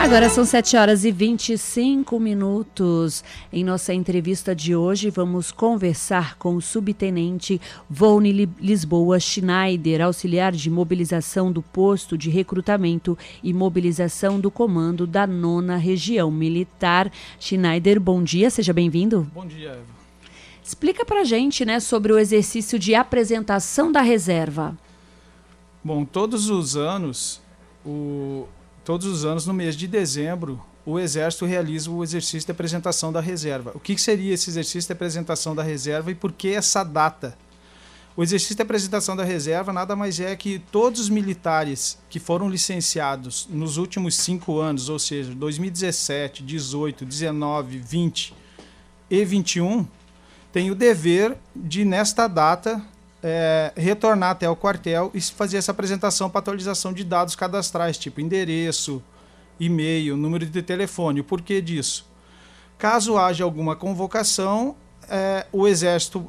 Agora são 7 horas e 25 minutos. Em nossa entrevista de hoje, vamos conversar com o subtenente Volne Lisboa Schneider, auxiliar de mobilização do posto de recrutamento e mobilização do comando da nona região militar. Schneider, bom dia, seja bem-vindo. Bom dia, Eva. Explica pra gente, né, sobre o exercício de apresentação da reserva. Bom, todos os anos, o, todos os anos, no mês de dezembro, o Exército realiza o exercício de apresentação da reserva. O que seria esse exercício de apresentação da reserva e por que essa data? O exercício de apresentação da reserva nada mais é que todos os militares que foram licenciados nos últimos cinco anos, ou seja, 2017, 18, 19, 20 e 21, têm o dever de, nesta data, é, retornar até o quartel e fazer essa apresentação para atualização de dados cadastrais, tipo endereço, e-mail, número de telefone. O porquê disso? Caso haja alguma convocação, é, o Exército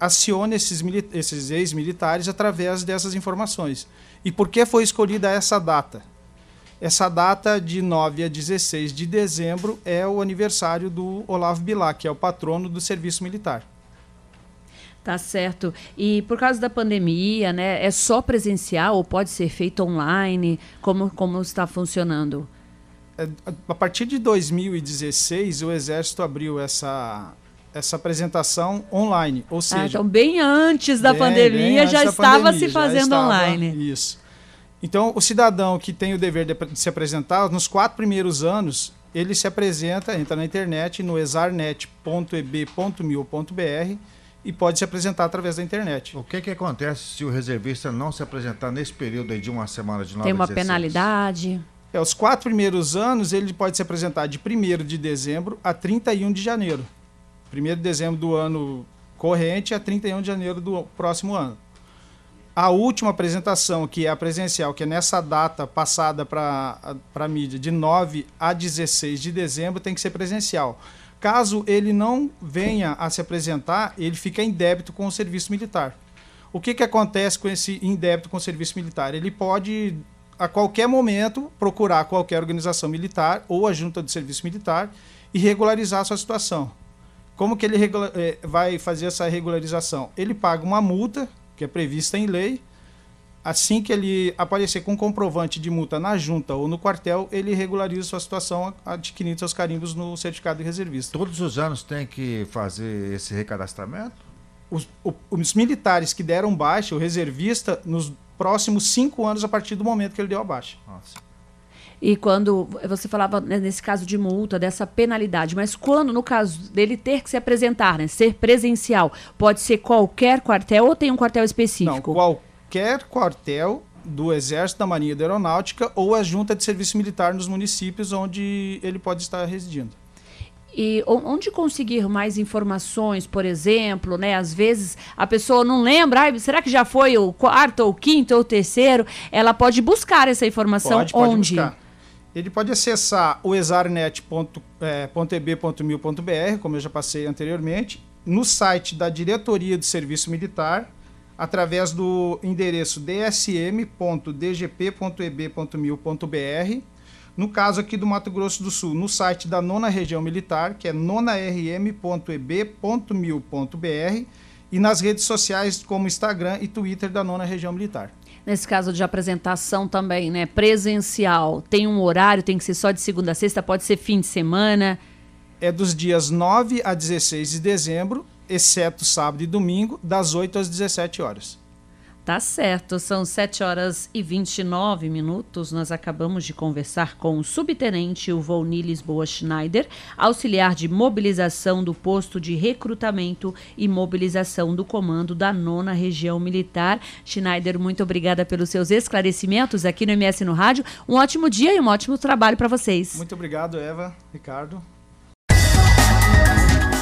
aciona esses, esses ex-militares através dessas informações. E por que foi escolhida essa data? Essa data de 9 a 16 de dezembro é o aniversário do Olavo Bilac, que é o patrono do serviço militar. Tá certo. E por causa da pandemia, né, é só presencial ou pode ser feito online? Como, como está funcionando? É, a partir de 2016, o Exército abriu essa, essa apresentação online, ou ah, seja... Ah, então bem antes da bem, pandemia bem antes já da estava pandemia, se fazendo estava, online. Isso. Então, o cidadão que tem o dever de, de se apresentar, nos quatro primeiros anos, ele se apresenta, entra na internet no exarnet.eb.mil.br e pode se apresentar através da internet. O que, que acontece se o reservista não se apresentar nesse período de uma semana de 9 Tem uma penalidade? É, os quatro primeiros anos ele pode se apresentar de 1 de dezembro a 31 de janeiro. 1 de dezembro do ano corrente a 31 de janeiro do próximo ano. A última apresentação, que é a presencial, que é nessa data passada para a mídia, de 9 a 16 de dezembro, tem que ser presencial. Caso ele não venha a se apresentar, ele fica em débito com o serviço militar. O que, que acontece com esse em débito com o serviço militar? Ele pode, a qualquer momento, procurar qualquer organização militar ou a junta de serviço militar e regularizar a sua situação. Como que ele eh, vai fazer essa regularização? Ele paga uma multa, que é prevista em lei, assim que ele aparecer com comprovante de multa na junta ou no quartel, ele regulariza sua situação adquirindo seus carimbos no certificado de reservista. Todos os anos tem que fazer esse recadastramento? Os, os militares que deram baixa, o reservista, nos próximos cinco anos a partir do momento que ele deu a baixa. Nossa. E quando você falava né, nesse caso de multa, dessa penalidade, mas quando, no caso dele ter que se apresentar, né, ser presencial, pode ser qualquer quartel ou tem um quartel específico? Não, qualquer qualquer quartel do Exército, da Marinha da Aeronáutica ou a junta de serviço militar nos municípios onde ele pode estar residindo. E onde conseguir mais informações, por exemplo, né? Às vezes a pessoa não lembra, ah, será que já foi o quarto, ou quinto, ou terceiro? Ela pode buscar essa informação pode, pode onde? Buscar. Ele pode acessar o exarnet.eb.mil.br, como eu já passei anteriormente, no site da Diretoria do Serviço Militar, através do endereço dsm.dgp.eb.mil.br. No caso aqui do Mato Grosso do Sul, no site da Nona Região Militar, que é nonarm.eb.mil.br, e nas redes sociais como Instagram e Twitter da Nona Região Militar. Nesse caso de apresentação também, né? Presencial, tem um horário, tem que ser só de segunda a sexta, pode ser fim de semana. É dos dias 9 a 16 de dezembro exceto sábado e domingo, das 8 às 17 horas. Tá certo, são 7 horas e 29 minutos. Nós acabamos de conversar com o subtenente Volni Lisboa Schneider, auxiliar de mobilização do posto de recrutamento e mobilização do comando da nona região militar. Schneider, muito obrigada pelos seus esclarecimentos aqui no MS no Rádio. Um ótimo dia e um ótimo trabalho para vocês. Muito obrigado, Eva, Ricardo.